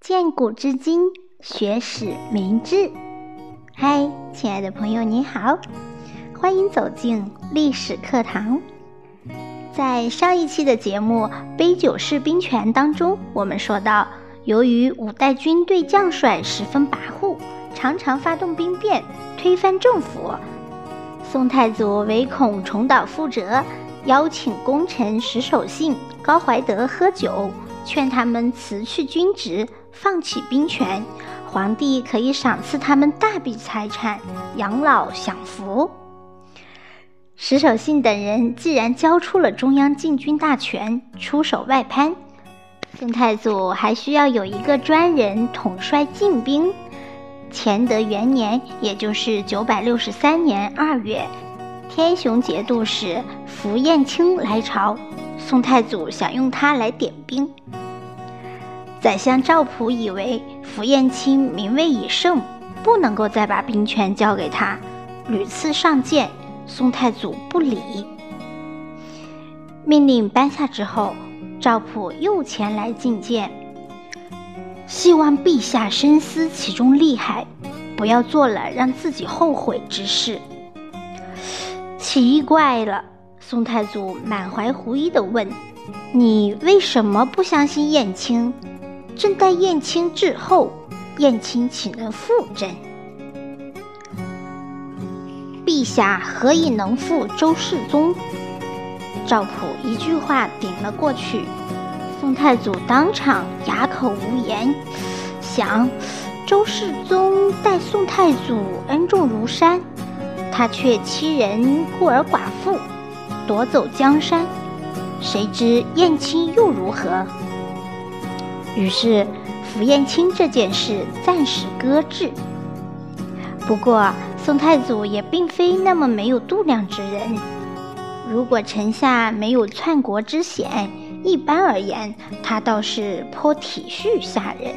见古知今，学史明智。嗨，亲爱的朋友，你好，欢迎走进历史课堂。在上一期的节目《杯酒释兵权》当中，我们说到，由于五代军队将帅十分跋扈，常常发动兵变，推翻政府，宋太祖唯恐重蹈覆辙，邀请功臣石守信、高怀德喝酒，劝他们辞去军职，放弃兵权。皇帝可以赏赐他们大笔财产，养老享福。石守信等人既然交出了中央禁军大权，出手外藩，宋太祖还需要有一个专人统帅禁兵。乾德元年，也就是九百六十三年二月，天雄节度使符彦卿来朝，宋太祖想用他来点兵。宰相赵普以为符彦卿名位已盛，不能够再把兵权交给他，屡次上谏，宋太祖不理。命令颁下之后，赵普又前来觐见，希望陛下深思其中利害，不要做了让自己后悔之事。奇怪了，宋太祖满怀狐疑地问：“你为什么不相信燕青？”正待燕青至后，燕青岂能负朕？陛下何以能负周世宗？赵普一句话顶了过去，宋太祖当场哑口无言。想，周世宗待宋太祖恩重如山，他却欺人孤儿寡妇，夺走江山，谁知燕青又如何？于是，符彦卿这件事暂时搁置。不过，宋太祖也并非那么没有度量之人。如果臣下没有篡国之嫌，一般而言，他倒是颇体恤下人。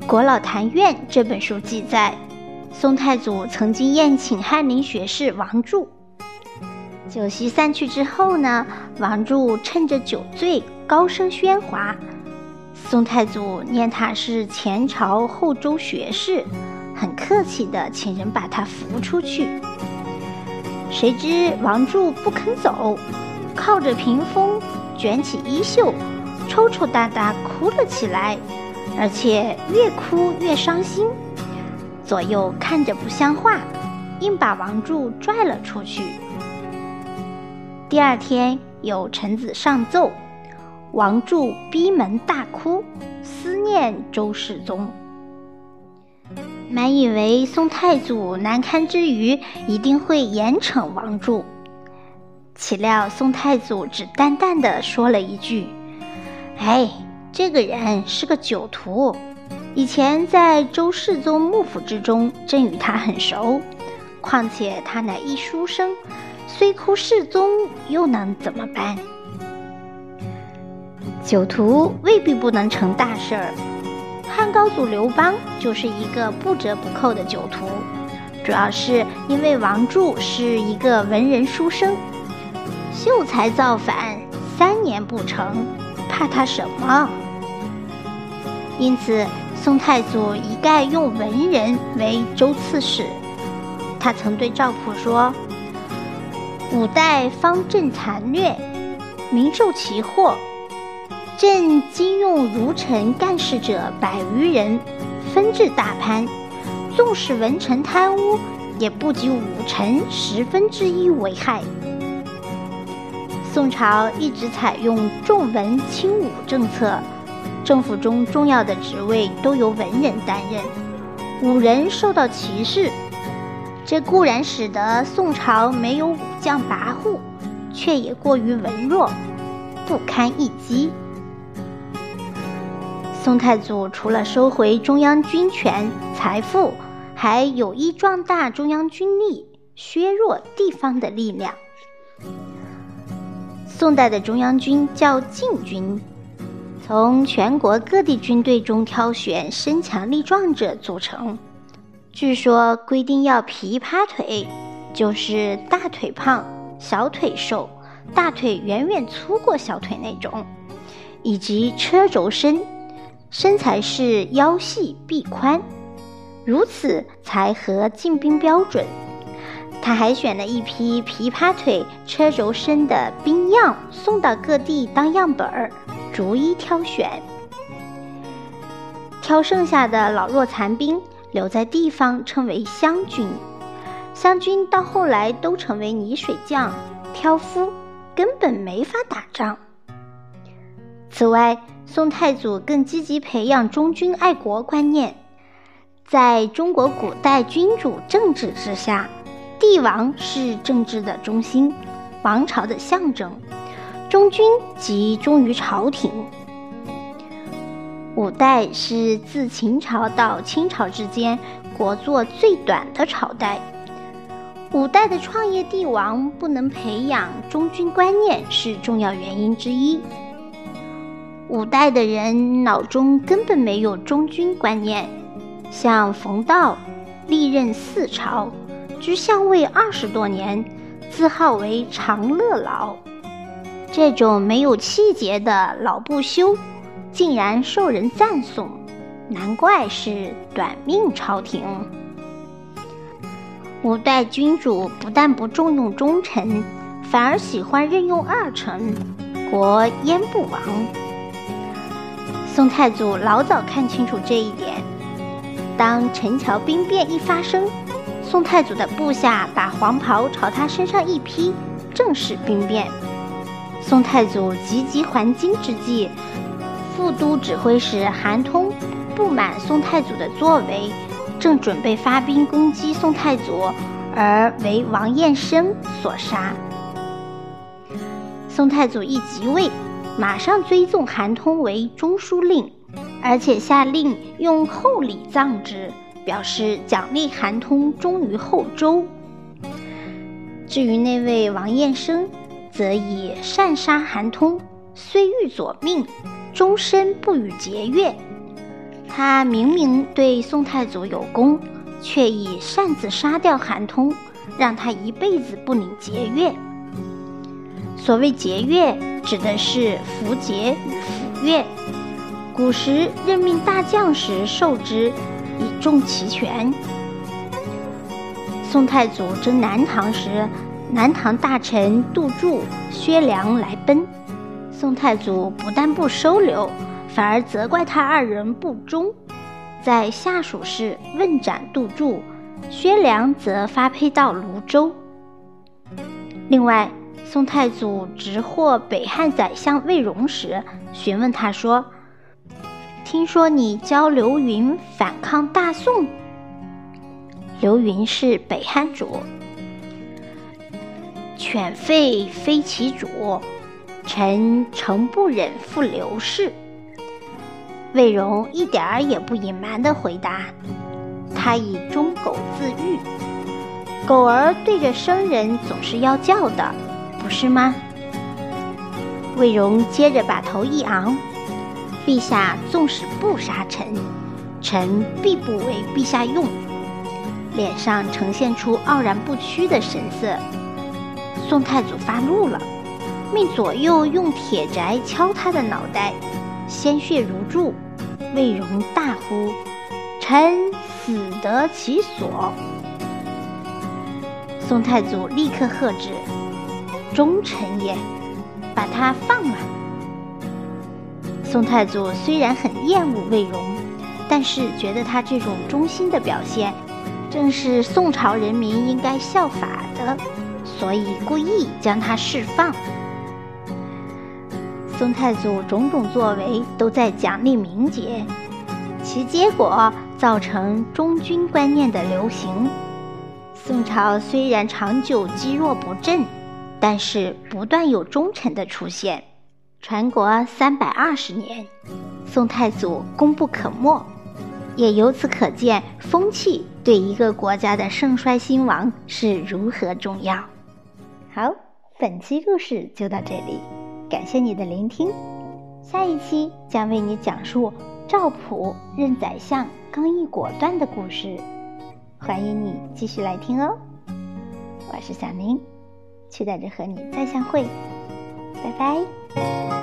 《国老谈院》这本书记载，宋太祖曾经宴请翰林学士王柱。酒席散去之后呢，王柱趁着酒醉。高声喧哗，宋太祖念他是前朝后周学士，很客气的请人把他扶出去。谁知王柱不肯走，靠着屏风卷起衣袖，抽抽搭搭哭了起来，而且越哭越伤心。左右看着不像话，硬把王柱拽了出去。第二天有臣子上奏。王柱逼门大哭，思念周世宗。满以为宋太祖难堪之余，一定会严惩王柱，岂料宋太祖只淡淡的说了一句：“哎，这个人是个酒徒，以前在周世宗幕府之中，朕与他很熟。况且他乃一书生，虽哭世宗，又能怎么办？”酒徒未必不能成大事儿。汉高祖刘邦就是一个不折不扣的酒徒，主要是因为王柱是一个文人书生，秀才造反三年不成，怕他什么？因此，宋太祖一概用文人为州刺史。他曾对赵普说：“五代方阵残虐，民受其祸。”朕今用儒臣干事者百余人，分治大藩，纵使文臣贪污，也不及武臣十分之一为害。宋朝一直采用重文轻武政策，政府中重要的职位都由文人担任，武人受到歧视。这固然使得宋朝没有武将跋扈，却也过于文弱，不堪一击。宋太祖除了收回中央军权、财富，还有意壮大中央军力，削弱地方的力量。宋代的中央军叫禁军，从全国各地军队中挑选身强力壮者组成。据说规定要琵琶腿，就是大腿胖、小腿瘦，大腿远远粗过小腿那种。以及车轴身，身材是腰细臂宽，如此才合进兵标准。他还选了一批琵琶腿、车轴身的兵样送到各地当样本儿，逐一挑选，挑剩下的老弱残兵留在地方，称为湘军。湘军到后来都成为泥水匠、挑夫，根本没法打仗。此外，宋太祖更积极培养忠君爱国观念。在中国古代君主政治之下，帝王是政治的中心，王朝的象征，忠君即忠于朝廷。五代是自秦朝到清朝之间国祚最短的朝代。五代的创业帝王不能培养忠君观念是重要原因之一。五代的人脑中根本没有忠君观念，像冯道历任四朝。居相位二十多年，自号为长乐老。这种没有气节的老不休，竟然受人赞颂，难怪是短命朝廷。五代君主不但不重用忠臣，反而喜欢任用二臣，国焉不亡。宋太祖老早看清楚这一点，当陈桥兵变一发生。宋太祖的部下把黄袍朝他身上一披，正式兵变。宋太祖急急还京之际，副都指挥使韩通不满宋太祖的作为，正准备发兵攻击宋太祖，而为王彦生所杀。宋太祖一即位，马上追赠韩通为中书令，而且下令用厚礼葬之。表示奖励韩通忠于后周。至于那位王彦生，则以擅杀韩通，虽欲左命，终身不与节钺。他明明对宋太祖有功，却以擅自杀掉韩通，让他一辈子不领节钺。所谓节钺，指的是符节与府钺。古时任命大将时受之。以重齐全。宋太祖征南唐时，南唐大臣杜柱、薛良来奔，宋太祖不但不收留，反而责怪他二人不忠，在下属室问斩杜柱，薛良则发配到泸州。另外，宋太祖直获北汉宰相魏荣时，询问他说。听说你教刘云反抗大宋。刘云是北汉主，犬吠非其主，臣诚不忍负刘氏。魏荣一点儿也不隐瞒的回答，他以忠狗自喻，狗儿对着生人总是要叫的，不是吗？魏荣接着把头一昂。陛下纵使不杀臣，臣必不为陛下用。脸上呈现出傲然不屈的神色。宋太祖发怒了，命左右用铁宅敲他的脑袋，鲜血如注。魏荣大呼：“臣死得其所！”宋太祖立刻喝止：“忠臣也，把他放了。”宋太祖虽然很厌恶魏荣，但是觉得他这种忠心的表现，正是宋朝人民应该效法的，所以故意将他释放。宋太祖种种作为都在奖励名节，其结果造成忠君观念的流行。宋朝虽然长久积弱不振，但是不断有忠臣的出现。传国三百二十年，宋太祖功不可没，也由此可见风气对一个国家的盛衰兴亡是如何重要。好，本期故事就到这里，感谢你的聆听。下一期将为你讲述赵普任宰相刚毅果断的故事，欢迎你继续来听哦。我是小宁，期待着和你再相会，拜拜。